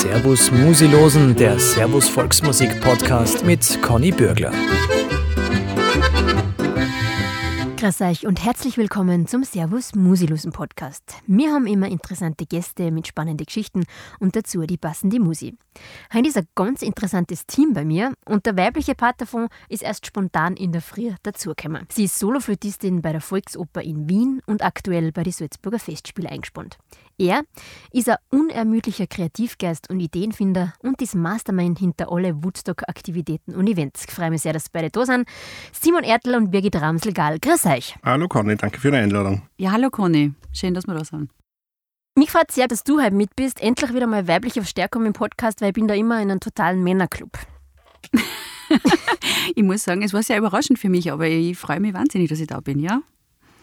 Servus Musilosen, der Servus Volksmusik Podcast mit Conny Bürgler. Grüß euch und herzlich willkommen zum Servus Musilosen Podcast. Wir haben immer interessante Gäste mit spannenden Geschichten und dazu die passende Musi. Heute ist ein ganz interessantes Team bei mir und der weibliche Part davon ist erst spontan in der Früh dazugekommen. Sie ist Soloflötistin bei der Volksoper in Wien und aktuell bei den Salzburger Festspiele eingespannt. Er ist ein unermüdlicher Kreativgeist und Ideenfinder und ist Mastermind hinter alle Woodstock-Aktivitäten und Events. Ich freue mich sehr, dass beide da sind. Simon Ertel und Birgit Ramsel-Gal. Grüß euch. Hallo Conny, danke für die Einladung. Ja, hallo Conny. Schön, dass wir da sind. Mich freut sehr, dass du heute mit bist. Endlich wieder mal weibliche Verstärkung im Podcast, weil ich bin da immer in einem totalen Männerclub. ich muss sagen, es war sehr überraschend für mich, aber ich freue mich wahnsinnig, dass ich da bin, ja?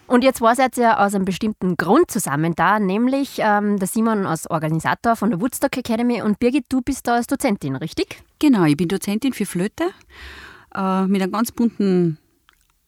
Und jetzt war jetzt ja aus einem bestimmten Grund zusammen da, nämlich ähm, der Simon als Organisator von der Woodstock Academy und Birgit, du bist da als Dozentin, richtig? Genau, ich bin Dozentin für Flöte äh, mit einem ganz bunten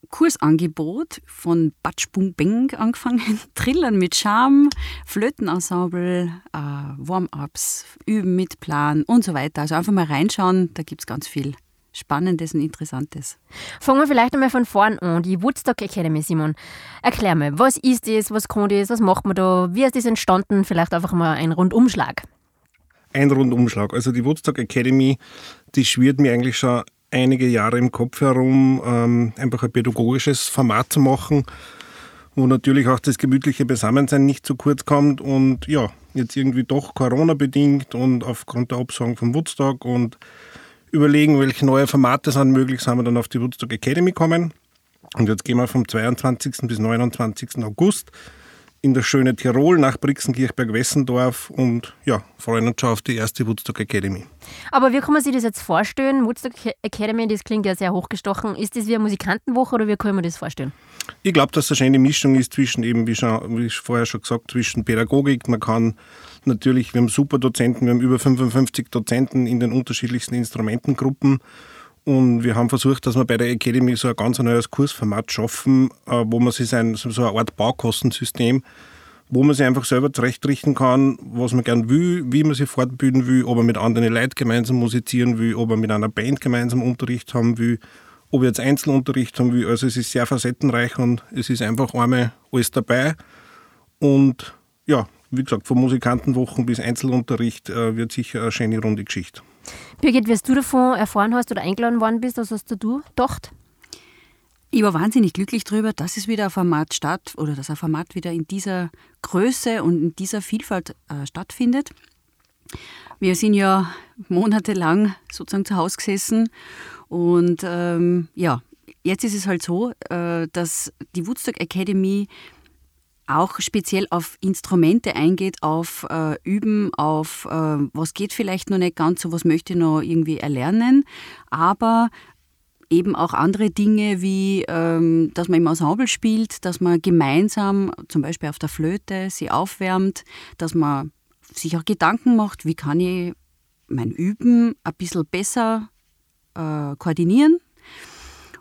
Kursangebot von Batsch Bung Beng angefangen, Trillern mit Charme, Flötenensemble, äh, Warm-ups, Üben mit Plan und so weiter. Also einfach mal reinschauen, da gibt es ganz viel Spannendes und Interessantes. Fangen wir vielleicht einmal von vorn an. Die Woodstock Academy, Simon. Erklär mir, was ist das, was kann das, was macht man da, wie ist das entstanden? Vielleicht einfach mal ein Rundumschlag. Ein Rundumschlag. Also die Woodstock Academy, die schwirrt mir eigentlich schon einige Jahre im Kopf herum, ähm, einfach ein pädagogisches Format zu machen, wo natürlich auch das gemütliche Beisammensein nicht zu kurz kommt und ja, jetzt irgendwie doch Corona bedingt und aufgrund der Absagen vom Woodstock und überlegen, welche neue Formate sind möglich, sind wir dann auf die Woodstock Academy kommen. Und jetzt gehen wir vom 22. bis 29. August in das schöne Tirol nach Brixenkirchberg-Wessendorf und ja, freuen uns schon auf die erste Woodstock Academy. Aber wie kann man sich das jetzt vorstellen? Woodstock Academy, das klingt ja sehr hochgestochen. Ist das wie eine Musikantenwoche oder wie kann man das vorstellen? Ich glaube, dass das eine Mischung ist zwischen eben, wie, schon, wie vorher schon gesagt, zwischen Pädagogik. Man kann natürlich, wir haben super Dozenten, wir haben über 55 Dozenten in den unterschiedlichsten Instrumentengruppen. Und wir haben versucht, dass wir bei der Academy so ein ganz neues Kursformat schaffen, äh, wo man sich ein, so eine Art Baukostensystem, wo man sich einfach selber zurechtrichten kann, was man gern will, wie man sich fortbilden will, ob man mit anderen Leuten gemeinsam musizieren will, ob man mit einer Band gemeinsam Unterricht haben will, ob ich jetzt Einzelunterricht haben will. Also es ist sehr facettenreich und es ist einfach einmal alles dabei. Und ja, wie gesagt, von Musikantenwochen bis Einzelunterricht äh, wird sicher eine schöne runde Geschichte. Birgit, wie du davon erfahren hast oder eingeladen worden bist, was hast du gedacht? Ich war wahnsinnig glücklich darüber, dass es wieder ein Format statt oder dass ein Format wieder in dieser Größe und in dieser Vielfalt äh, stattfindet. Wir sind ja monatelang sozusagen zu Hause gesessen und ähm, ja, jetzt ist es halt so, äh, dass die Woodstock Academy auch speziell auf Instrumente eingeht, auf äh, Üben, auf äh, was geht vielleicht noch nicht ganz so, was möchte ich noch irgendwie erlernen, aber eben auch andere Dinge wie, ähm, dass man im Ensemble spielt, dass man gemeinsam, zum Beispiel auf der Flöte, sie aufwärmt, dass man sich auch Gedanken macht, wie kann ich mein Üben ein bisschen besser äh, koordinieren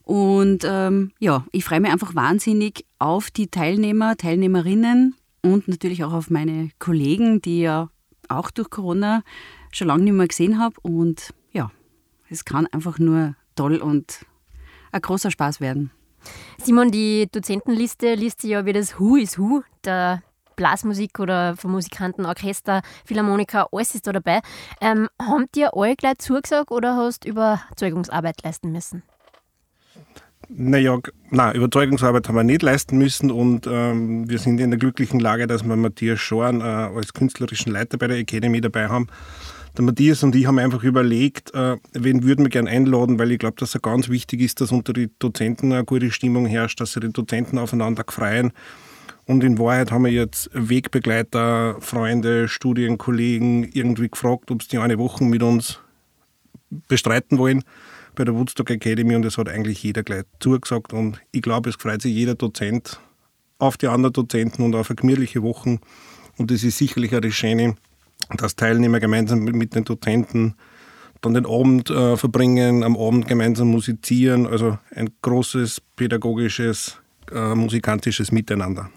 und ähm, ja, ich freue mich einfach wahnsinnig auf die Teilnehmer, Teilnehmerinnen und natürlich auch auf meine Kollegen, die ja auch durch Corona schon lange nicht mehr gesehen habe. Und ja, es kann einfach nur toll und ein großer Spaß werden. Simon, die Dozentenliste liest ja wie das Who is Who der Blasmusik oder von Musikanten, Orchester, Philharmoniker, alles ist da dabei. Ähm, haben dir alle gleich zugesagt oder hast du Überzeugungsarbeit leisten müssen? Naja, nein, Überzeugungsarbeit haben wir nicht leisten müssen und ähm, wir sind in der glücklichen Lage, dass wir Matthias Schorn äh, als künstlerischen Leiter bei der Academy dabei haben. Der Matthias und ich haben einfach überlegt, äh, wen würden wir gerne einladen, weil ich glaube, dass es ganz wichtig ist, dass unter den Dozenten eine gute Stimmung herrscht, dass sich die Dozenten aufeinander freuen. Und in Wahrheit haben wir jetzt Wegbegleiter, Freunde, Studienkollegen irgendwie gefragt, ob sie die eine Woche mit uns bestreiten wollen bei der Woodstock Academy und es hat eigentlich jeder gleich zugesagt und ich glaube, es freut sich jeder Dozent auf die anderen Dozenten und auf eine gemütliche Wochen und es ist sicherlich auch das Schöne, dass Teilnehmer gemeinsam mit den Dozenten dann den Abend äh, verbringen, am Abend gemeinsam musizieren, also ein großes pädagogisches äh, musikantisches Miteinander.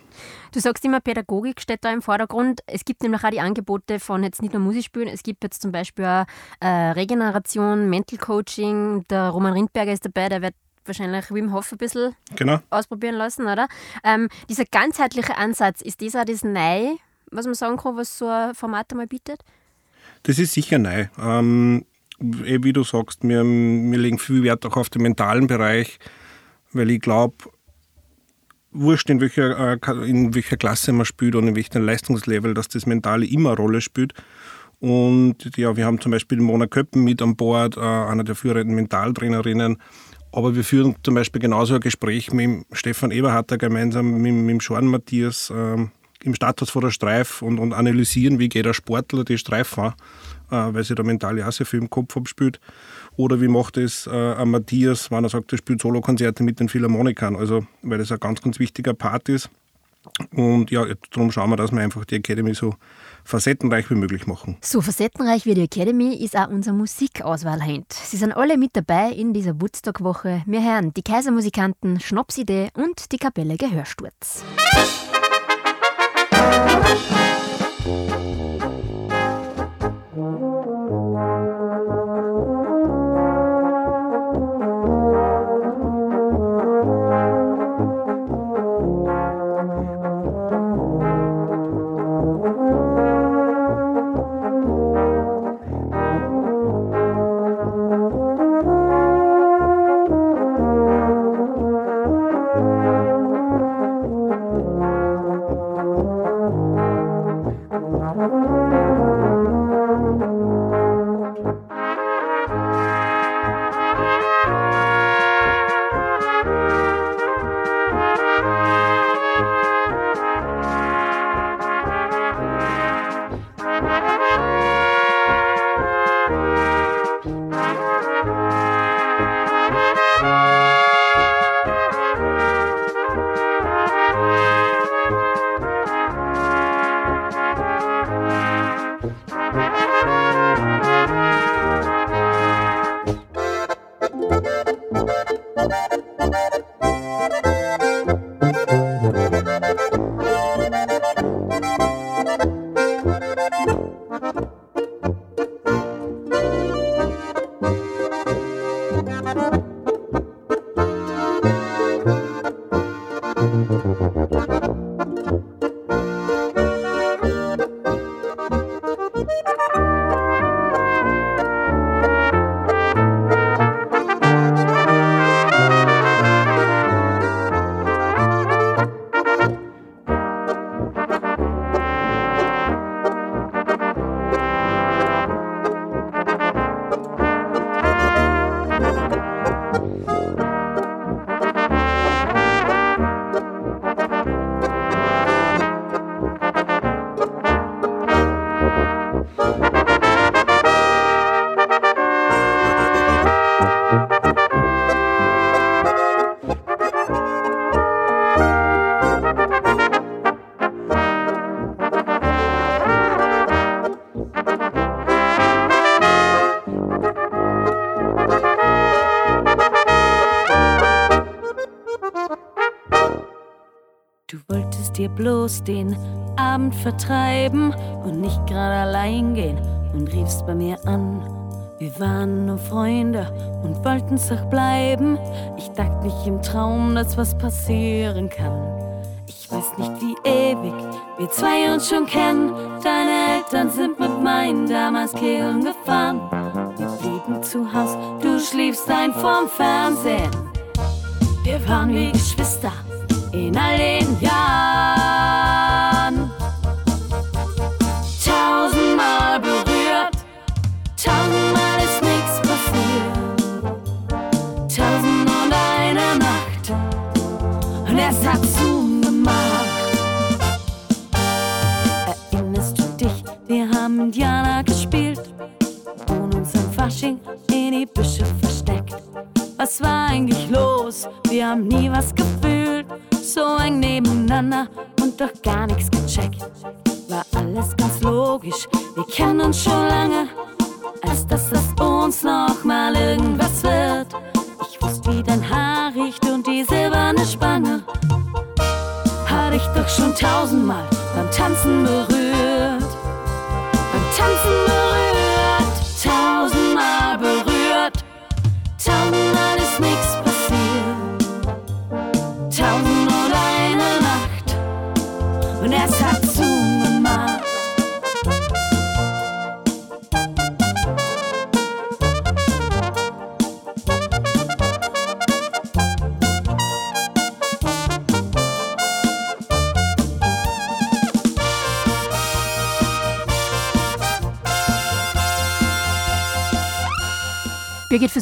Du sagst immer, Pädagogik steht da im Vordergrund. Es gibt nämlich auch die Angebote von jetzt nicht nur Musikspielen, es gibt jetzt zum Beispiel auch äh, Regeneration, Mental Coaching. Der Roman Rindberger ist dabei, der wird wahrscheinlich Wim Hof ein bisschen genau. ausprobieren lassen, oder? Ähm, dieser ganzheitliche Ansatz, ist das auch das Neue, was man sagen kann, was so ein Format einmal bietet? Das ist sicher neu. Ähm, eh, wie du sagst, wir, wir legen viel Wert auch auf den mentalen Bereich, weil ich glaube, wurscht in welcher, äh, in welcher Klasse man spielt und in welchem Leistungslevel, dass das Mentale immer eine Rolle spielt. Und ja, wir haben zum Beispiel Mona Köppen mit an Bord, äh, einer der führenden Mentaltrainerinnen. Aber wir führen zum Beispiel genauso ein Gespräch mit Stefan Eberharter gemeinsam mit, mit Schorn Matthias äh, im Status vor der Streif und, und analysieren, wie geht der Sportler die Streif äh, weil sie da mental ja sehr viel im Kopf abspielt. Oder wie macht es äh, Matthias, wenn er sagt, er spielt Solokonzerte mit den Philharmonikern, also weil das ein ganz, ganz wichtiger Part ist. Und ja, darum schauen wir, dass wir einfach die Academy so facettenreich wie möglich machen. So facettenreich wie die Academy ist auch unsere Musikauswahl heute. Sie sind alle mit dabei in dieser Woodstock-Woche. Wir hören die Kaisermusikanten, Schnapsidee und die Kapelle Gehörsturz. Bloß den Abend vertreiben und nicht gerade allein gehen und riefst bei mir an. Wir waren nur Freunde und wollten's auch bleiben. Ich dachte nicht im Traum, dass was passieren kann. Ich weiß nicht, wie ewig wir zwei uns schon kennen. Deine Eltern sind mit meinen damals Kehlen gefahren. Wir blieben zu Haus, du schliefst ein vorm Fernsehen. Wir waren wie Geschwister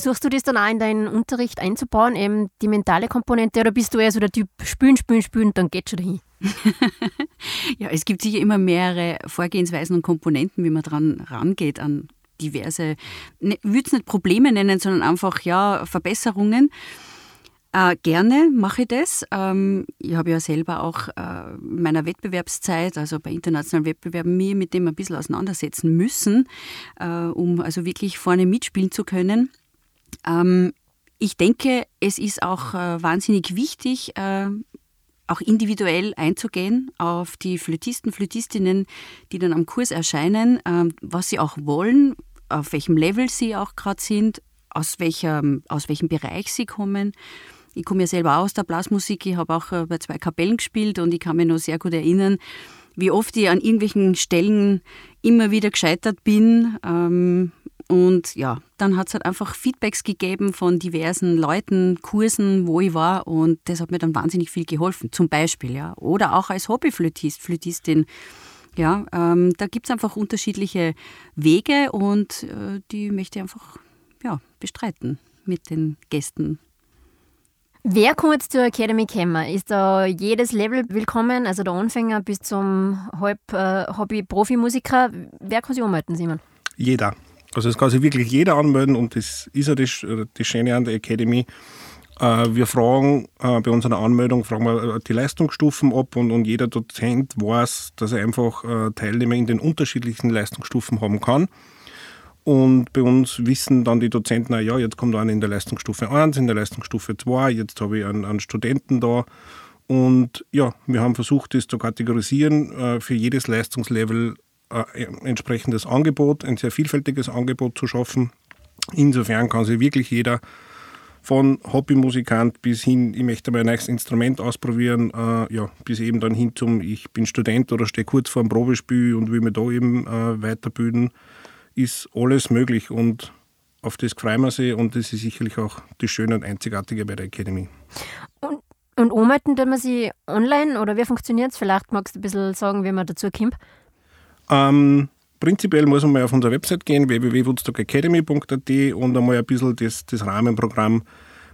versuchst du das dann auch in deinen Unterricht einzubauen, eben die mentale Komponente, oder bist du eher so der Typ spülen, spülen, spülen, dann geht schon dahin? Ja, es gibt sicher immer mehrere Vorgehensweisen und Komponenten, wie man dran rangeht an diverse, ne, ich würde es nicht Probleme nennen, sondern einfach ja Verbesserungen. Äh, gerne mache ich das. Ähm, ich habe ja selber auch äh, in meiner Wettbewerbszeit, also bei internationalen Wettbewerben, mir mit dem ein bisschen auseinandersetzen müssen, äh, um also wirklich vorne mitspielen zu können. Ähm, ich denke, es ist auch äh, wahnsinnig wichtig, äh, auch individuell einzugehen auf die Flötisten, Flötistinnen, die dann am Kurs erscheinen, ähm, was sie auch wollen, auf welchem Level sie auch gerade sind, aus, welcher, aus welchem Bereich sie kommen. Ich komme ja selber aus der Blasmusik, ich habe auch äh, bei zwei Kapellen gespielt und ich kann mich noch sehr gut erinnern, wie oft ich an irgendwelchen Stellen immer wieder gescheitert bin. Ähm, und ja, dann hat es halt einfach Feedbacks gegeben von diversen Leuten, Kursen, wo ich war und das hat mir dann wahnsinnig viel geholfen, zum Beispiel, ja. Oder auch als Hobbyflötist, Flötistin. Ja, ähm, da gibt es einfach unterschiedliche Wege und äh, die möchte ich einfach ja, bestreiten mit den Gästen. Wer kann jetzt zur Academy kommen? Ist da jedes Level willkommen, also der Anfänger bis zum Halb-Hobby-Profimusiker? Wer kann sich anmelden, Simon? Jeder. Also es kann sich wirklich jeder anmelden und das ist ja das, das Schöne an der Academy. Äh, Wir fragen äh, bei unserer Anmeldung fragen wir äh, die Leistungsstufen ab und, und jeder Dozent weiß, dass er einfach äh, Teilnehmer in den unterschiedlichen Leistungsstufen haben kann. Und bei uns wissen dann die Dozenten, ja, jetzt kommt einer in der Leistungsstufe 1, in der Leistungsstufe 2, jetzt habe ich einen, einen Studenten da. Und ja, wir haben versucht, das zu kategorisieren, äh, für jedes Leistungslevel äh, entsprechendes Angebot, ein sehr vielfältiges Angebot zu schaffen. Insofern kann sich wirklich jeder von Hobbymusikant bis hin, ich möchte mal ein neues Instrument ausprobieren, äh, ja, bis eben dann hin zum, ich bin Student oder stehe kurz vor dem Probespiel und will mich da eben äh, weiterbilden, ist alles möglich und auf das freuen wir sich und das ist sicherlich auch das Schöne und Einzigartige bei der Academy. Und, und anmelden man sich online oder wie funktioniert es? Vielleicht magst du ein bisschen sagen, wie man dazu kommt. Ähm, prinzipiell muss man mal auf unsere Website gehen, www.woodstockacademy.at und einmal ein bisschen das, das Rahmenprogramm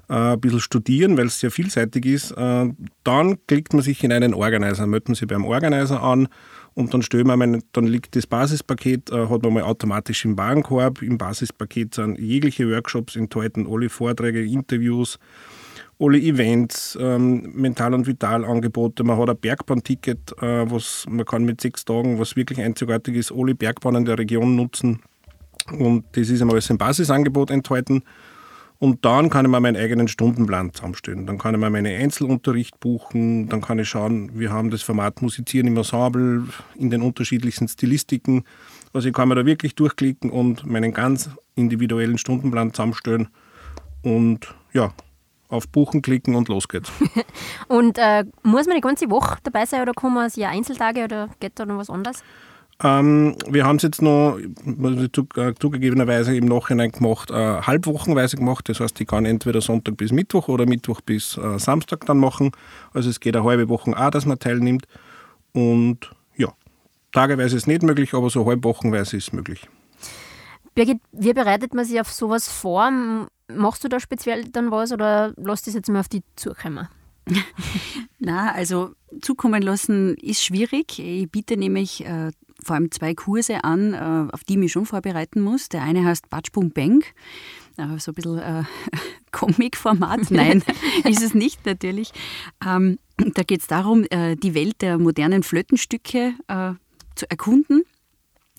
äh, ein bisschen studieren, weil es sehr vielseitig ist. Äh, dann klickt man sich in einen Organizer, meldet man sich beim Organizer an und dann stellen wir mal, dann liegt das Basispaket, äh, hat man mal automatisch im Warenkorb. Im Basispaket sind jegliche Workshops enthalten, alle Vorträge, Interviews, alle Events, ähm, Mental- und Vital-Angebote. Man hat ein Bergbahnticket, äh, was man kann mit sechs Tagen, was wirklich einzigartig ist, alle Bergbahnen der Region nutzen. Und das ist einmal alles im Basisangebot enthalten. Und dann kann ich mir meinen eigenen Stundenplan zusammenstellen. Dann kann ich mir meinen Einzelunterricht buchen. Dann kann ich schauen, wir haben das Format Musizieren im Ensemble in den unterschiedlichsten Stilistiken. Also ich kann mir da wirklich durchklicken und meinen ganz individuellen Stundenplan zusammenstellen. Und ja, auf Buchen klicken und los geht's. Und äh, muss man die ganze Woche dabei sein oder kann man sich ja Einzeltage oder geht da noch was anderes? Ähm, wir haben es jetzt noch äh, zugegebenerweise im Nachhinein gemacht, äh, halbwochenweise gemacht. Das heißt, ich kann entweder Sonntag bis Mittwoch oder Mittwoch bis äh, Samstag dann machen. Also es geht eine halbe Woche auch, dass man teilnimmt. Und ja, tageweise ist nicht möglich, aber so halbwochenweise ist möglich. Birgit, wie bereitet man sich auf sowas vor? Machst du da speziell dann was oder lass das jetzt mal auf die zukommen? Na, also zukommen lassen ist schwierig. Ich biete nämlich äh, vor allem zwei Kurse an, äh, auf die ich mich schon vorbereiten muss. Der eine heißt Batsch Bum Bang, äh, so ein bisschen äh, Comic-Format. Nein, ist es nicht natürlich. Ähm, da geht es darum, äh, die Welt der modernen Flötenstücke äh, zu erkunden.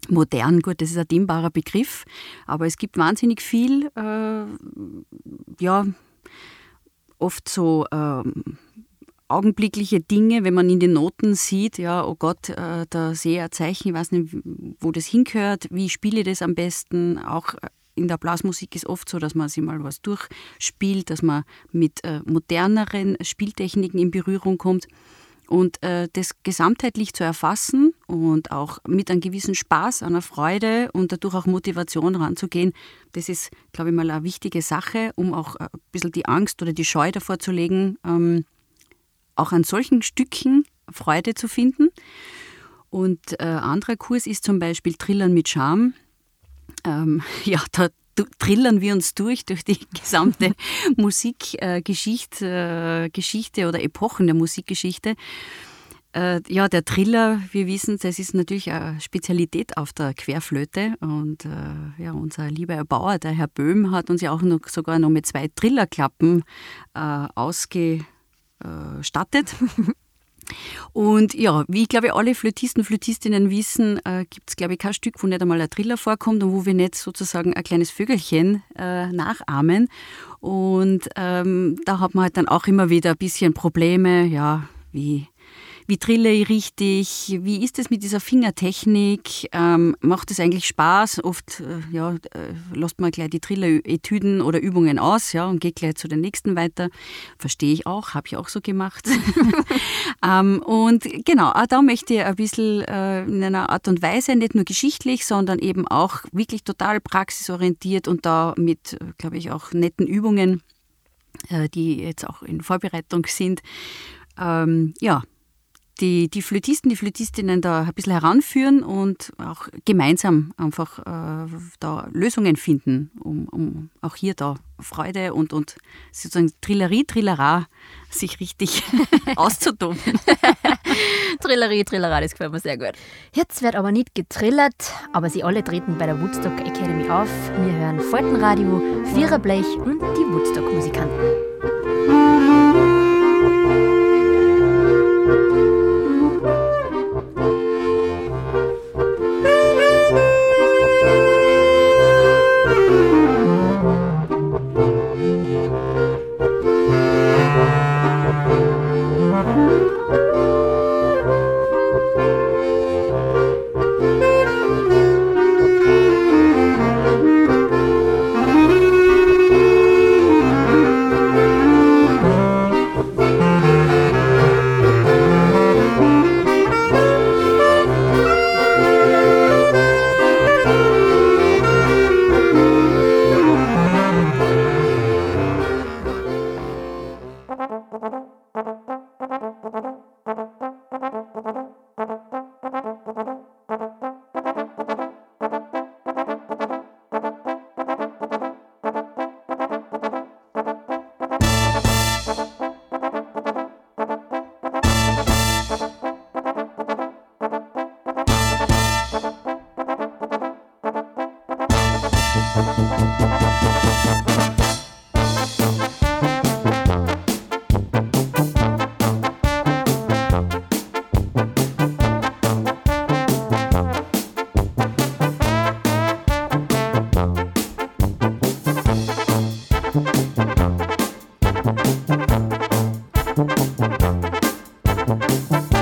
Modern, gut, das ist ein dehnbarer Begriff, aber es gibt wahnsinnig viel, äh, ja, oft so ähm, augenblickliche Dinge, wenn man in den Noten sieht, ja, oh Gott, äh, da sehe ich ein Zeichen, ich weiß nicht, wo das hingehört, wie spiele ich das am besten, auch äh, in der Blasmusik ist oft so, dass man sich mal was durchspielt, dass man mit äh, moderneren Spieltechniken in Berührung kommt. Und äh, das gesamtheitlich zu erfassen und auch mit einem gewissen Spaß, einer Freude und dadurch auch Motivation ranzugehen, das ist, glaube ich, mal eine wichtige Sache, um auch ein bisschen die Angst oder die Scheu davor zu legen, ähm, auch an solchen Stücken Freude zu finden. Und äh, ein anderer Kurs ist zum Beispiel Trillern mit Charme. Ähm, ja, da trillern wir uns durch, durch die gesamte Musikgeschichte äh, Geschichte oder Epochen der Musikgeschichte. Äh, ja, der Triller, wir wissen, das ist natürlich eine Spezialität auf der Querflöte. Und äh, ja, unser lieber Erbauer, der Herr Böhm, hat uns ja auch noch, sogar noch mit zwei Trillerklappen äh, ausgestattet. Und ja, wie ich glaube, alle Flötisten, Flötistinnen wissen, äh, gibt es, glaube ich, kein Stück, wo nicht einmal ein Triller vorkommt und wo wir nicht sozusagen ein kleines Vögelchen äh, nachahmen. Und ähm, da hat man halt dann auch immer wieder ein bisschen Probleme, ja, wie wie trille ich richtig? Wie ist es mit dieser Fingertechnik? Ähm, macht es eigentlich Spaß? Oft äh, ja, äh, lässt man gleich die Triller-Etüden oder Übungen aus ja, und geht gleich zu den nächsten weiter. Verstehe ich auch, habe ich auch so gemacht. ähm, und genau, auch da möchte ich ein bisschen äh, in einer Art und Weise, nicht nur geschichtlich, sondern eben auch wirklich total praxisorientiert und da mit, glaube ich, auch netten Übungen, äh, die jetzt auch in Vorbereitung sind, ähm, ja, die, die Flötisten, die Flötistinnen da ein bisschen heranführen und auch gemeinsam einfach äh, da Lösungen finden, um, um auch hier da Freude und, und sozusagen Trillerie, Trillera sich richtig auszutoben. Trillerie, Trillera, das gefällt mir sehr gut. Jetzt wird aber nicht getrillert, aber sie alle treten bei der Woodstock Academy auf. Wir hören Faltenradio, Viererblech und die Woodstock-Musikanten. Thank.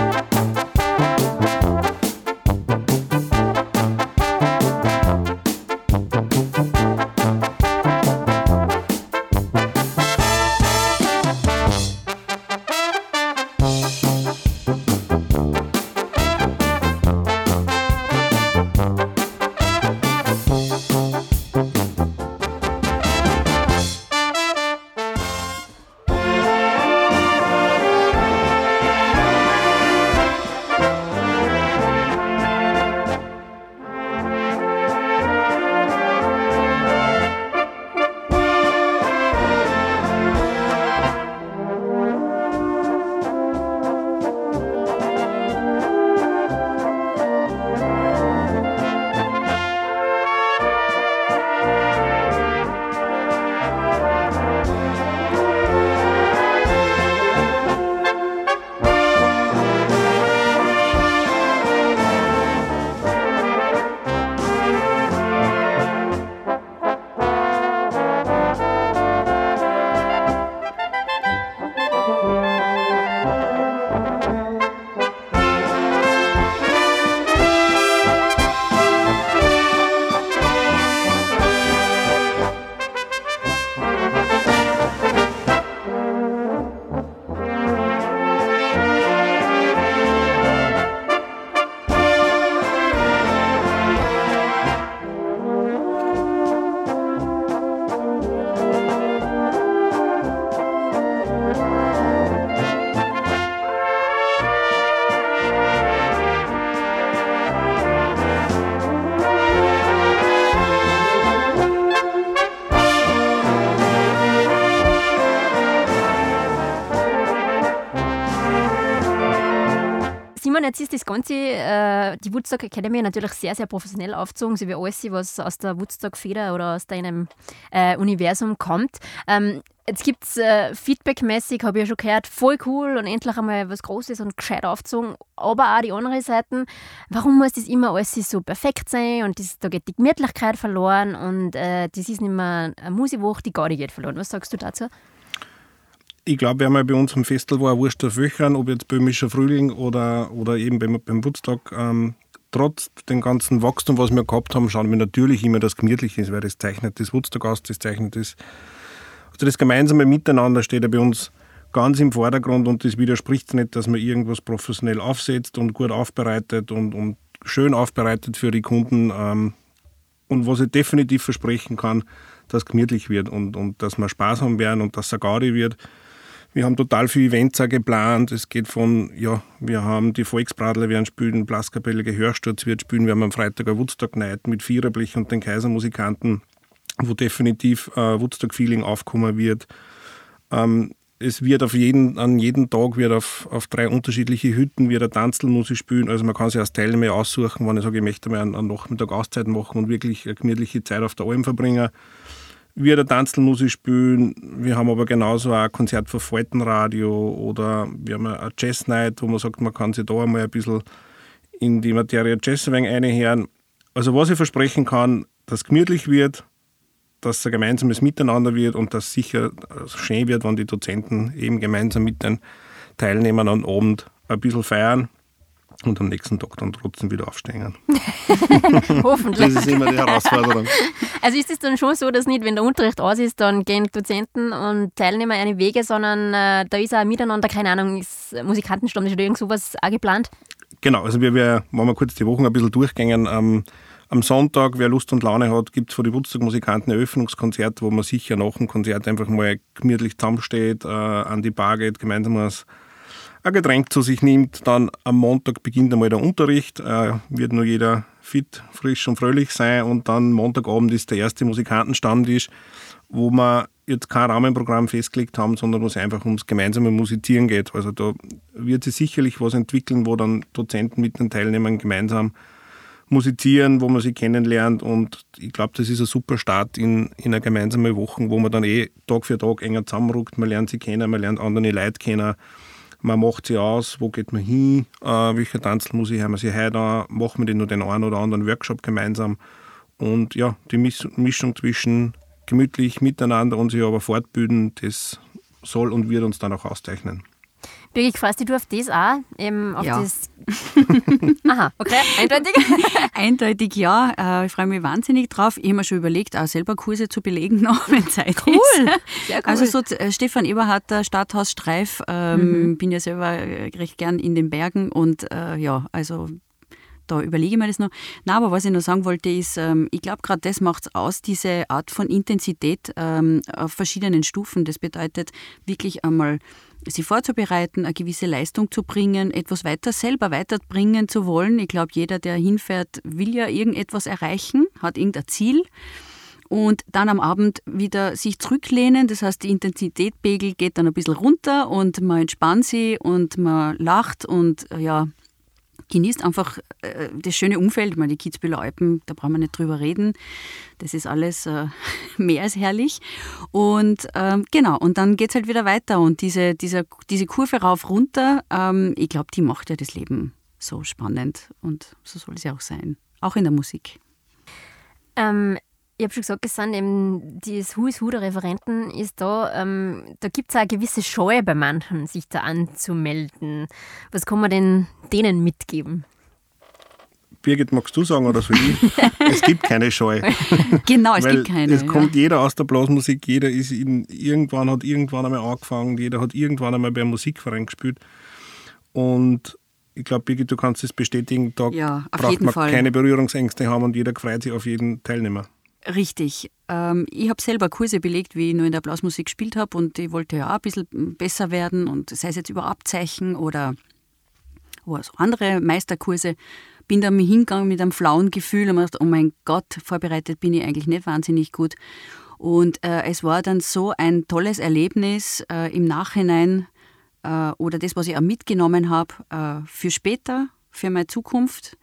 Jetzt ist das Ganze, äh, die Woodstock Academy natürlich sehr, sehr professionell aufgezogen, so wie alles, was aus der Woodstock-Feder oder aus deinem äh, Universum kommt. Ähm, jetzt gibt es äh, feedbackmäßig, habe ich ja schon gehört, voll cool und endlich einmal was Großes und gescheit aufgezogen. Aber auch die andere Seite, warum muss das immer alles so perfekt sein und das, da geht die Gemütlichkeit verloren und äh, das ist nicht mehr eine Musikwoche, die nicht geht verloren. Was sagst du dazu? Ich glaube, haben ja bei uns am Festival war Wurst auf Wöchern, ob jetzt böhmischer Frühling oder, oder eben beim, beim Woodstock, ähm, trotz dem ganzen Wachstum, was wir gehabt haben, schauen wir natürlich immer, dass gemütlich ist, weil das zeichnet das Woodstock aus, das zeichnet das. Also das gemeinsame Miteinander steht ja bei uns ganz im Vordergrund und das widerspricht nicht, dass man irgendwas professionell aufsetzt und gut aufbereitet und, und schön aufbereitet für die Kunden. Ähm, und was ich definitiv versprechen kann, dass es gemütlich wird und, und dass wir Spaß haben werden und dass es Gaudi wird. Wir haben total viele Events auch geplant. Es geht von, ja, wir haben die Volksbradler werden spielen, Blaskapelle Gehörsturz wird spielen. Wir haben am Freitag eine Woodstock Night mit Viererblech und den Kaisermusikanten, wo definitiv äh, Woodstock-Feeling aufkommen wird. Ähm, es wird auf jeden, an jedem Tag wird auf, auf drei unterschiedliche Hütten wird eine Tanzelmusik spielen. Also man kann sich als Teilnehmer aussuchen, wenn ich sage, ich möchte mal einen, einen Nachmittag Auszeit machen und wirklich eine gemütliche Zeit auf der Alm verbringen wir der Tanzelmusik spielen. Wir haben aber genauso auch ein Konzert für Faltenradio oder wir haben eine Jazz Night, wo man sagt, man kann sich da einmal ein bisschen in die Materie Jazz einhören. Also was ich versprechen kann, dass es gemütlich wird, dass es ein gemeinsames Miteinander wird und dass es sicher schön wird, wenn die Dozenten eben gemeinsam mit den Teilnehmern am Abend ein bisschen feiern und am nächsten Tag dann trotzdem wieder aufstehen. Hoffentlich. Das ist immer die Herausforderung. Also ist es dann schon so, dass nicht, wenn der Unterricht aus ist, dann gehen Dozenten und Teilnehmer eine Wege, sondern äh, da ist auch miteinander, keine Ahnung, ist Musikantenstamm, ist oder irgend sowas auch geplant? Genau, also wir, wir wollen mal kurz die Wochen ein bisschen durchgängen. Ähm, am Sonntag, wer Lust und Laune hat, gibt es vor die Woodstock-Musikanten ein Eröffnungskonzert, wo man sicher nach dem Konzert einfach mal gemütlich zusammensteht, äh, an die Bar geht, gemeinsam was ein Getränk zu sich nimmt. Dann am Montag beginnt einmal der Unterricht, äh, wird nur jeder fit, frisch und fröhlich sein und dann Montagabend ist der erste Musikantenstammtisch, wo wir jetzt kein Rahmenprogramm festgelegt haben, sondern wo es einfach ums gemeinsame Musizieren geht. Also da wird sich sicherlich was entwickeln, wo dann Dozenten mit den Teilnehmern gemeinsam musizieren, wo man sie kennenlernt und ich glaube, das ist ein super Start in, in eine gemeinsame Woche, wo man dann eh Tag für Tag enger zusammenrückt, man lernt sie kennen, man lernt andere Leute kennen man macht sie aus, wo geht man hin, äh, welche Tanzelmusik haben wir sie heute an, machen wir den nur den einen oder anderen Workshop gemeinsam. Und ja, die Mischung zwischen gemütlich miteinander und sich aber fortbilden, das soll und wird uns dann auch auszeichnen. Birgit, freust du auf das auch? Eben auf ja. das Aha, okay, eindeutig? eindeutig ja. Äh, ich freue mich wahnsinnig drauf. Ich habe mir schon überlegt, auch selber Kurse zu belegen noch, wenn Zeit cool. ist. Sehr cool. Also so äh, Stefan Eberhardt, der Stadthaus Streif, ähm, mhm. bin ja selber äh, recht gern in den Bergen und äh, ja, also da überlege ich mir das noch. Na, aber was ich noch sagen wollte, ist, ähm, ich glaube, gerade das macht es aus, diese Art von Intensität ähm, auf verschiedenen Stufen. Das bedeutet wirklich einmal sie vorzubereiten, eine gewisse Leistung zu bringen, etwas weiter selber weiterbringen zu wollen. Ich glaube, jeder, der hinfährt, will ja irgendetwas erreichen, hat irgendein Ziel. Und dann am Abend wieder sich zurücklehnen, das heißt, die Intensitätpegel geht dann ein bisschen runter und man entspannt sich und man lacht und ja, genießt einfach äh, das schöne Umfeld. Meine, die Kitzbüheler Alpen, da brauchen wir nicht drüber reden. Das ist alles äh, mehr als herrlich. Und ähm, genau, und dann geht es halt wieder weiter. Und diese, diese, diese Kurve rauf, runter, ähm, ich glaube, die macht ja das Leben so spannend. Und so soll es ja auch sein. Auch in der Musik. Ähm, ich habe schon gesagt, es sind eben das Who is Who der Referenten ist da. Ähm, da gibt es auch eine gewisse Scheu bei manchen, sich da anzumelden. Was kann man denn denen mitgeben? Birgit, magst du sagen oder soll ich? es gibt keine Scheu. Genau, es gibt keine. Es kommt ja. jeder aus der Blasmusik, jeder ist in, irgendwann, hat irgendwann einmal angefangen, jeder hat irgendwann einmal beim Musikverein gespielt. Und ich glaube, Birgit, du kannst es bestätigen, da ja, braucht man Fall. keine Berührungsängste haben und jeder freut sich auf jeden Teilnehmer. Richtig. Ähm, ich habe selber Kurse belegt, wie ich nur in der Blasmusik gespielt habe und ich wollte ja auch ein bisschen besser werden und sei es jetzt über Abzeichen oder, oder so andere Meisterkurse. Bin da hingegangen mit einem flauen Gefühl und mir gedacht, oh mein Gott, vorbereitet bin ich eigentlich nicht wahnsinnig gut. Und äh, es war dann so ein tolles Erlebnis äh, im Nachhinein äh, oder das, was ich auch mitgenommen habe äh, für später, für meine Zukunft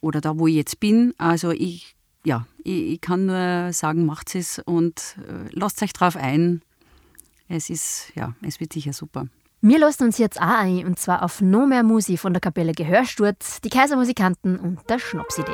oder da, wo ich jetzt bin. Also ich, ja, ich, ich kann nur sagen, macht es und äh, lasst euch drauf ein. Es ist, ja, es wird sicher super. Wir lassen uns jetzt auch ein, und zwar auf No mehr Musik von der Kapelle Gehörsturz, die Kaisermusikanten und der Schnapsidee.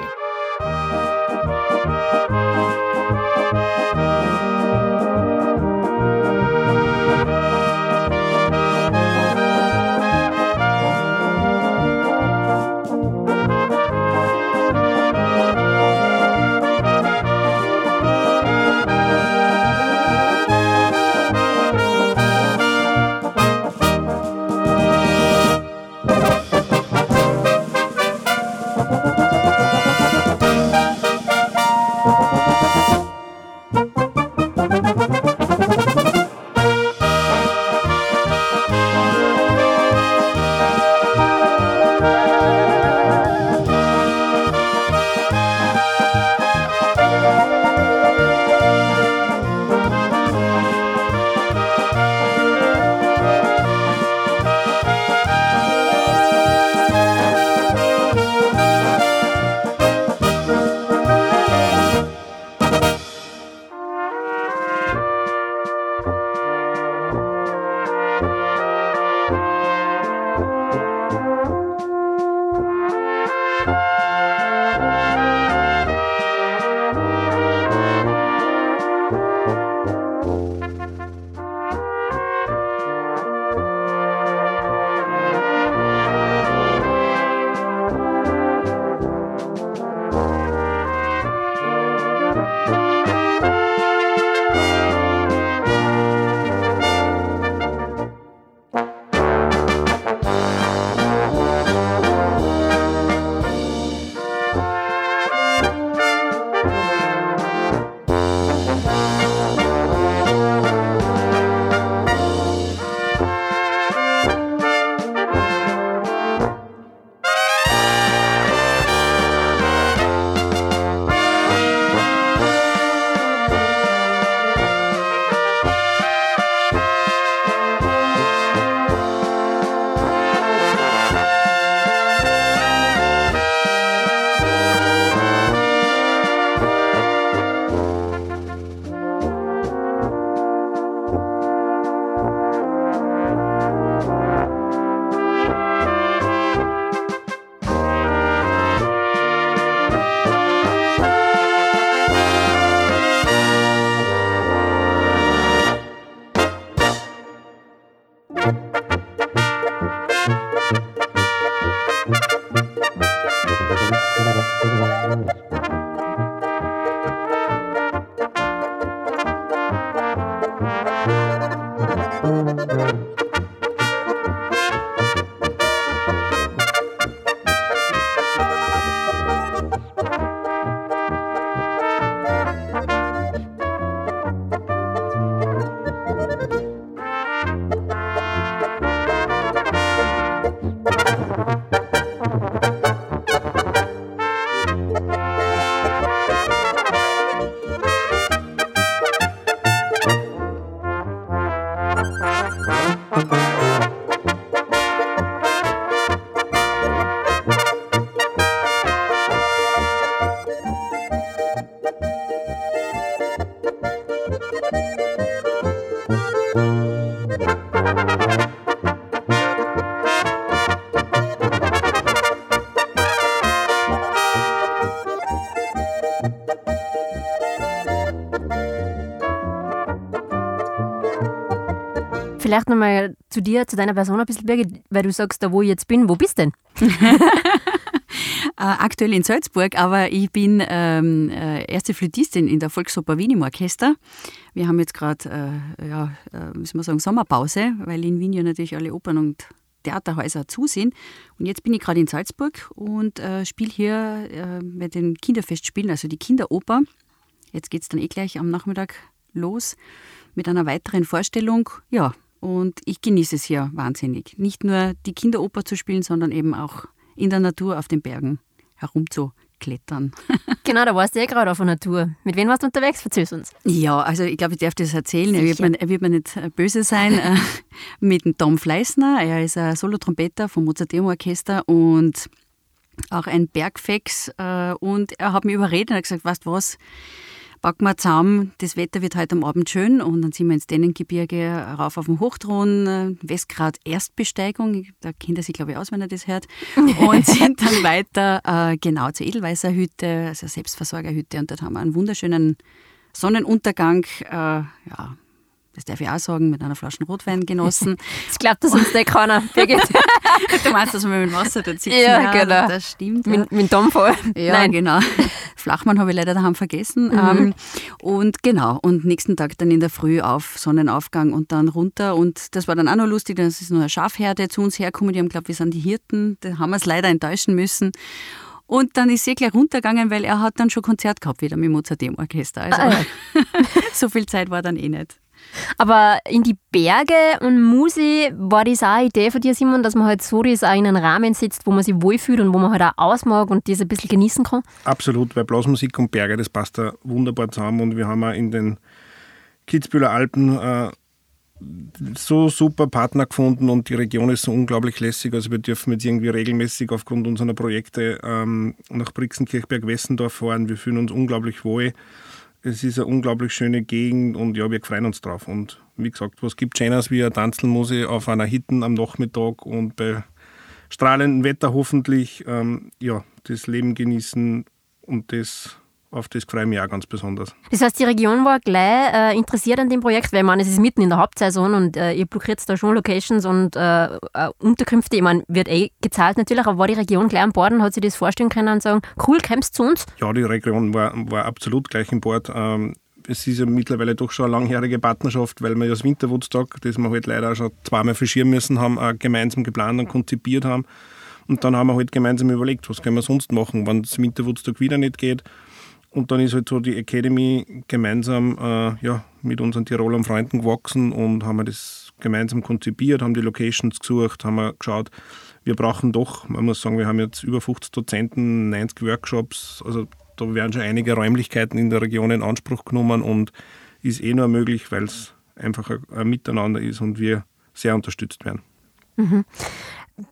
Vielleicht zu dir, zu deiner Person ein bisschen, Birgit, weil du sagst, da wo ich jetzt bin, wo bist denn? Äh, aktuell in Salzburg, aber ich bin ähm, äh, erste Flötistin in der Volksoper Wien im Orchester. Wir haben jetzt gerade, äh, ja, äh, müssen wir sagen, Sommerpause, weil in Wien ja natürlich alle Opern und Theaterhäuser zu sind. Und jetzt bin ich gerade in Salzburg und äh, spiele hier äh, bei den Kinderfestspielen, also die Kinderoper. Jetzt geht es dann eh gleich am Nachmittag los mit einer weiteren Vorstellung. Ja, und ich genieße es hier wahnsinnig. Nicht nur die Kinderoper zu spielen, sondern eben auch in der Natur auf den Bergen herumzuklettern. genau, da warst du ja gerade auf der Natur. Mit wem warst du unterwegs? Verzeih's uns. Ja, also ich glaube, ich darf das erzählen. Er wird, mir, er wird, mir, nicht äh, böse sein. Äh, mit dem Tom Fleißner. Er ist ein Solotrompeter vom Mozarteum Orchester und auch ein Bergfex. Äh, und er hat mich überredet und hat gesagt, weißt du was, packen wir zusammen, das Wetter wird heute am Abend schön und dann sind wir ins Dennengebirge rauf auf dem Hochthron, Westgrad Erstbesteigung, da kennt er sich glaube ich aus, wenn er das hört, und sind dann weiter äh, genau zur Edelweißer Hütte, also Selbstversorgerhütte und dort haben wir einen wunderschönen Sonnenuntergang, äh, ja, das darf ich auch sagen, mit einer Flasche Rotwein genossen. das glaubt das uns nicht keiner, Birgit. du meinst, dass wir mit Wasser dort sitzen? Ja, ja genau. Das stimmt. Mit, ja. mit Dampfer. Ja, Nein. genau. Flachmann habe ich leider daheim vergessen. Mhm. Ähm, und genau, und nächsten Tag dann in der Früh auf Sonnenaufgang und dann runter. Und das war dann auch noch lustig, das ist nur eine Schafherde zu uns hergekommen. Die haben glaubt, wir sind die Hirten. Da haben wir es leider enttäuschen müssen. Und dann ist sie gleich runtergegangen, weil er hat dann schon Konzert gehabt wieder mit Mozart-Orchester. Also ah, ja. so viel Zeit war dann eh nicht. Aber in die Berge und Musi war das auch eine Idee von dir, Simon, dass man halt so das auch in einen Rahmen sitzt, wo man sich wohlfühlt und wo man halt auch ausmag und das ein bisschen genießen kann? Absolut, weil Blasmusik und Berge, das passt da wunderbar zusammen und wir haben auch in den Kitzbühler Alpen äh, so super Partner gefunden und die Region ist so unglaublich lässig. Also wir dürfen jetzt irgendwie regelmäßig aufgrund unserer Projekte ähm, nach Brixenkirchberg-Wessendorf fahren. Wir fühlen uns unglaublich wohl. Es ist eine unglaublich schöne Gegend und ja, wir freuen uns drauf. Und wie gesagt, was gibt Schöneres wie eine Tanzelmuse auf einer Hitten am Nachmittag und bei strahlendem Wetter hoffentlich ähm, ja, das Leben genießen und das auf das freue ich mich auch ganz besonders. Das heißt, die Region war gleich äh, interessiert an dem Projekt, weil ich meine, es ist mitten in der Hauptsaison und äh, ihr blockiert da schon Locations und äh, äh, Unterkünfte. Ich meine, wird eh gezahlt natürlich, aber war die Region gleich an Bord und hat sich das vorstellen können und sagen, cool, kommst zu uns? Ja, die Region war, war absolut gleich an Bord. Ähm, es ist ja mittlerweile doch schon eine langjährige Partnerschaft, weil wir ja das Winterwoodstock, das wir halt leider auch schon zweimal verschieben müssen haben, gemeinsam geplant und konzipiert haben. Und dann haben wir halt gemeinsam überlegt, was können wir sonst machen, wenn das Winterwoodstock wieder nicht geht und dann ist halt so die Academy gemeinsam äh, ja, mit unseren Tiroler Freunden gewachsen und haben das gemeinsam konzipiert, haben die Locations gesucht, haben wir geschaut, wir brauchen doch, man muss sagen, wir haben jetzt über 50 Dozenten, 90 Workshops, also da werden schon einige Räumlichkeiten in der Region in Anspruch genommen und ist eh nur möglich, weil es einfach ein, ein Miteinander ist und wir sehr unterstützt werden. Mhm.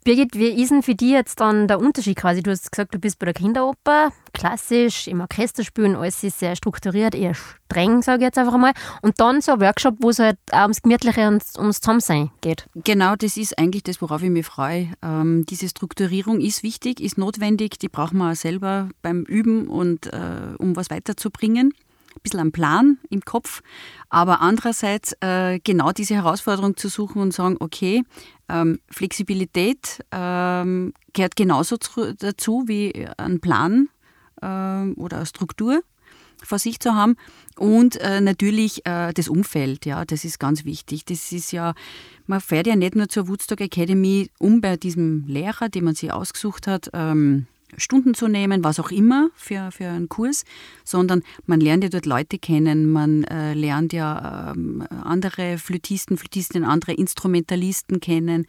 Birgit, wie ist denn für dich jetzt dann der Unterschied quasi? Du hast gesagt, du bist bei der Kinderoper, klassisch, im Orchester spielen, alles ist sehr strukturiert, eher streng, sage ich jetzt einfach mal. Und dann so ein Workshop, wo es halt auch ums Gemütliche und ums Zusammensein geht. Genau, das ist eigentlich das, worauf ich mich freue. Ähm, diese Strukturierung ist wichtig, ist notwendig, die brauchen wir auch selber beim Üben und äh, um was weiterzubringen ein bisschen einen Plan im Kopf, aber andererseits äh, genau diese Herausforderung zu suchen und sagen, okay, ähm, Flexibilität ähm, gehört genauso zu, dazu wie ein Plan ähm, oder eine Struktur vor sich zu haben und äh, natürlich äh, das Umfeld, ja, das ist ganz wichtig. Das ist ja, man fährt ja nicht nur zur Woodstock Academy, um bei diesem Lehrer, den man sich ausgesucht hat, ähm, Stunden zu nehmen, was auch immer für, für einen Kurs, sondern man lernt ja dort Leute kennen, man äh, lernt ja ähm, andere Flötisten, Flötistinnen, andere Instrumentalisten kennen.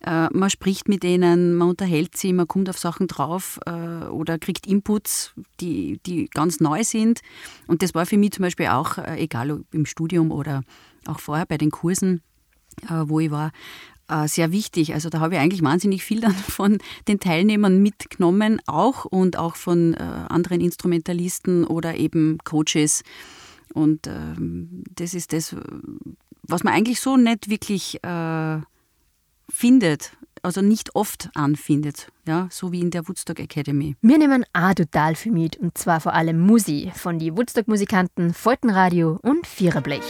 Äh, man spricht mit denen, man unterhält sie, man kommt auf Sachen drauf äh, oder kriegt Inputs, die, die ganz neu sind. Und das war für mich zum Beispiel auch, äh, egal ob im Studium oder auch vorher bei den Kursen, äh, wo ich war, sehr wichtig. Also da habe ich eigentlich wahnsinnig viel dann von den Teilnehmern mitgenommen, auch und auch von äh, anderen Instrumentalisten oder eben Coaches. Und ähm, das ist das, was man eigentlich so nicht wirklich äh, findet, also nicht oft anfindet, ja, so wie in der Woodstock Academy. Wir nehmen auch total viel mit und zwar vor allem Musi von den Woodstock-Musikanten Foltenradio und Viererblech.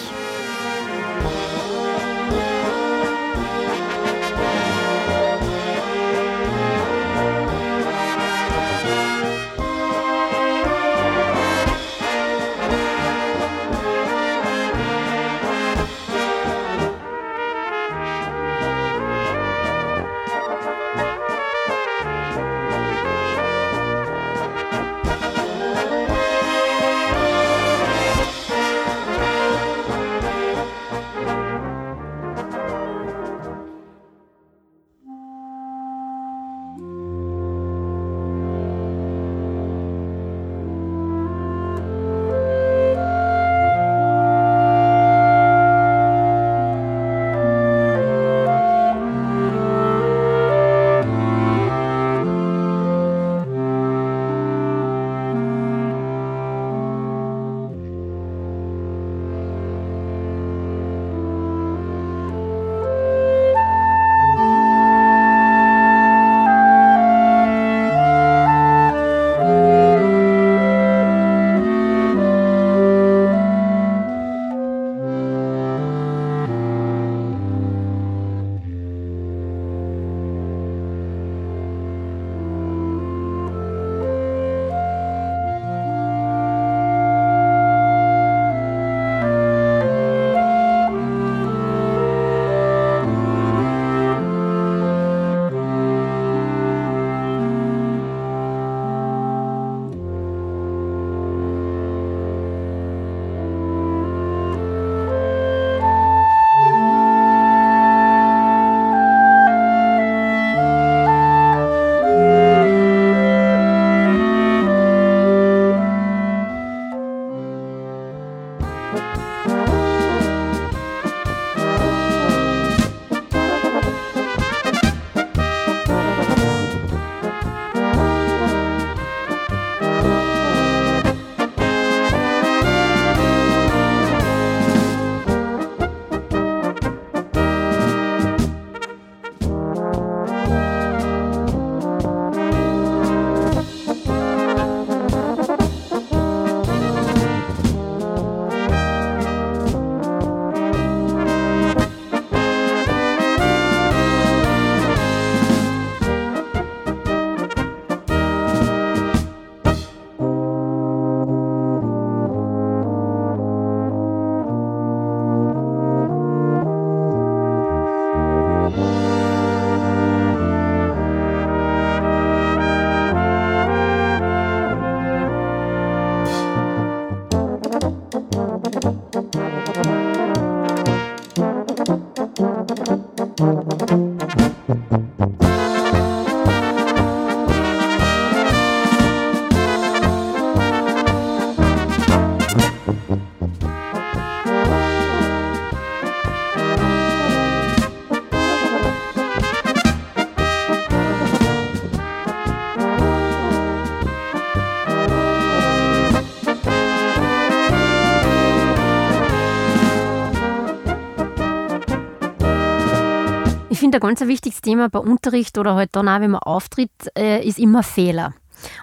Finde, ein ganz wichtiges Thema bei Unterricht oder halt dann auch, wenn man auftritt, äh, ist immer Fehler.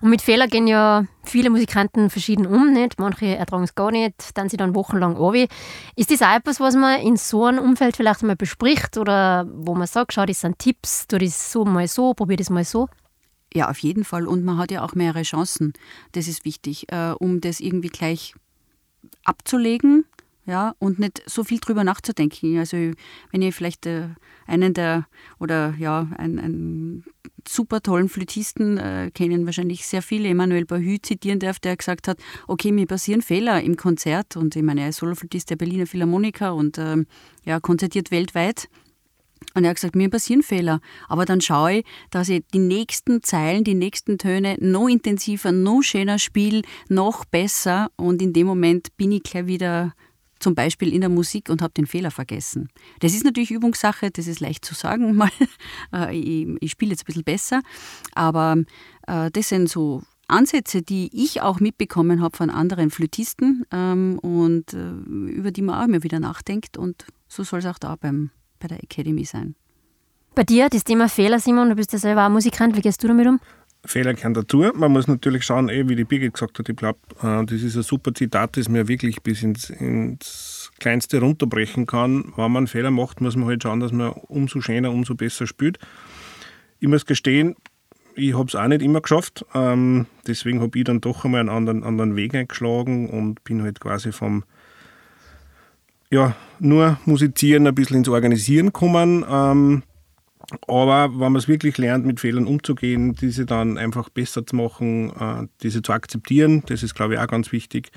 Und mit Fehlern gehen ja viele Musikanten verschieden um. Nicht? Manche ertragen es gar nicht, dann sie dann wochenlang runter. Ist das auch etwas, was man in so einem Umfeld vielleicht mal bespricht oder wo man sagt, schau, das sind Tipps, tu das so mal so, probier das mal so? Ja, auf jeden Fall. Und man hat ja auch mehrere Chancen. Das ist wichtig, äh, um das irgendwie gleich abzulegen ja, und nicht so viel drüber nachzudenken. Also wenn ihr vielleicht äh, einen der oder ja, einen, einen super tollen Flötisten äh, kennen wahrscheinlich sehr viele, Emmanuel Bahü zitieren darf, der gesagt hat, okay, mir passieren Fehler im Konzert und ich meine, er ist Soloflötist der Berliner Philharmoniker und ähm, ja, konzertiert weltweit. Und er hat gesagt, mir passieren Fehler. Aber dann schaue ich, dass ich die nächsten Zeilen, die nächsten Töne noch intensiver, noch schöner spiele, noch besser. Und in dem Moment bin ich gleich wieder zum Beispiel in der Musik und habe den Fehler vergessen. Das ist natürlich Übungssache, das ist leicht zu sagen, mal, äh, ich, ich spiele jetzt ein bisschen besser, aber äh, das sind so Ansätze, die ich auch mitbekommen habe von anderen Flötisten ähm, und äh, über die man auch immer wieder nachdenkt und so soll es auch da beim, bei der Academy sein. Bei dir, das Thema Fehler, Simon, du bist ja selber auch Musikant, wie gehst du damit um? Fehler gehören dazu. Man muss natürlich schauen, eh, wie die Birgit gesagt hat, ich glaube, äh, das ist ein super Zitat, das mir wirklich bis ins, ins Kleinste runterbrechen kann. Wenn man Fehler macht, muss man halt schauen, dass man umso schöner, umso besser spielt. Ich muss gestehen, ich habe es auch nicht immer geschafft. Ähm, deswegen habe ich dann doch einmal einen anderen, anderen Weg eingeschlagen und bin halt quasi vom ja, nur musizieren ein bisschen ins Organisieren gekommen. Aber wenn man es wirklich lernt, mit Fehlern umzugehen, diese dann einfach besser zu machen, äh, diese zu akzeptieren, das ist, glaube ich, auch ganz wichtig,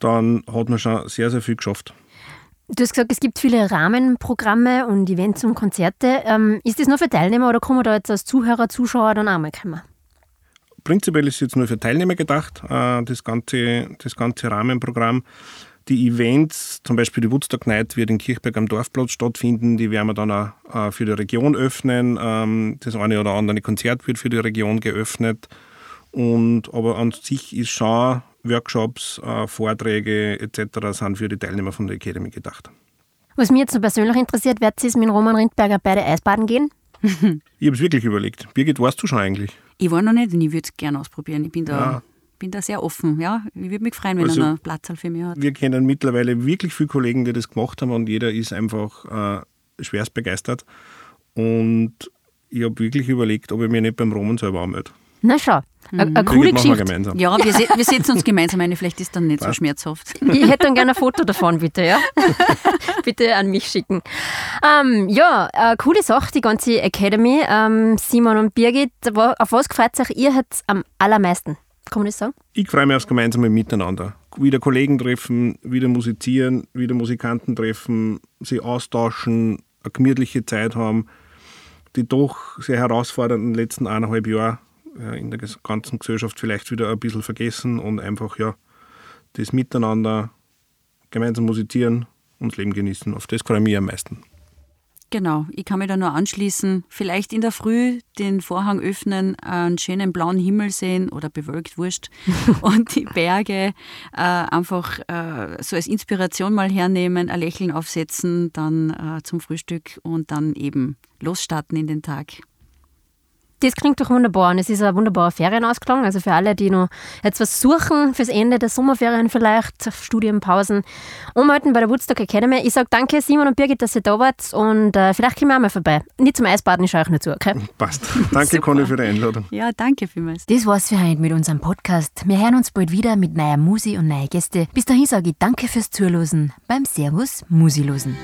dann hat man schon sehr, sehr viel geschafft. Du hast gesagt, es gibt viele Rahmenprogramme und Events und Konzerte. Ähm, ist das nur für Teilnehmer oder kann man da jetzt als Zuhörer, Zuschauer dann auch mal kommen? Prinzipiell ist es jetzt nur für Teilnehmer gedacht, äh, das ganze, das ganze Rahmenprogramm. Die Events, zum Beispiel die Woodstock Night, wird in Kirchberg am Dorfplatz stattfinden. Die werden wir dann auch äh, für die Region öffnen. Ähm, das eine oder andere Konzert wird für die Region geöffnet. Und, aber an sich ist schon Workshops, äh, Vorträge etc. sind für die Teilnehmer von der Academy gedacht. Was mich jetzt noch persönlich interessiert, wird es mit Roman Rindberger beide Eisbaden gehen? ich habe es wirklich überlegt. Birgit, warst du schon eigentlich? Ich war noch nicht und ich würde es gerne ausprobieren. Ich bin da ja bin da sehr offen. Ja, ich würde mich freuen, wenn also, einer Platz für mich hat. Wir kennen mittlerweile wirklich viele Kollegen, die das gemacht haben und jeder ist einfach äh, schwerst begeistert. Und ich habe wirklich überlegt, ob ich mich nicht beim Roman selber anmelde. Na schau, eine mhm. coole Geschichte. Wir ja, wir, se wir setzen uns gemeinsam ein, vielleicht ist dann nicht Was? so schmerzhaft. Ich hätte dann gerne ein Foto davon, bitte, ja? bitte an mich schicken. Ähm, ja, eine coole Sache, die ganze Academy. Ähm, Simon und Birgit, auf was gefällt euch ihr jetzt am allermeisten? Kann man das sagen? Ich freue mich aufs gemeinsame Miteinander. Wieder Kollegen treffen, wieder musizieren, wieder Musikanten treffen, sie austauschen, eine gemütliche Zeit haben. Die doch sehr herausfordernden letzten eineinhalb Jahre in der ganzen Gesellschaft vielleicht wieder ein bisschen vergessen und einfach ja das Miteinander gemeinsam musizieren und das Leben genießen. Auf das freue ich mich am meisten. Genau, ich kann mich da nur anschließen. Vielleicht in der Früh den Vorhang öffnen, einen schönen blauen Himmel sehen oder bewölkt, wurscht. und die Berge äh, einfach äh, so als Inspiration mal hernehmen, ein Lächeln aufsetzen, dann äh, zum Frühstück und dann eben losstarten in den Tag. Das klingt doch wunderbar und es ist ein wunderbarer Ferienausklang. Also für alle, die noch jetzt was suchen fürs Ende der Sommerferien vielleicht, Studienpausen, umhalten bei der Woodstock Academy. Ich sage danke Simon und Birgit, dass ihr da wart und äh, vielleicht kommen wir auch mal vorbei. Nicht zum Eisbaden, ich schaue euch nur zu, okay? Passt. Danke Conny für die Einladung. Ja, danke vielmals. Das war's für heute mit unserem Podcast. Wir hören uns bald wieder mit neuer Musi und neuen Gästen. Bis dahin sage ich danke fürs Zuhören beim Servus Musilosen.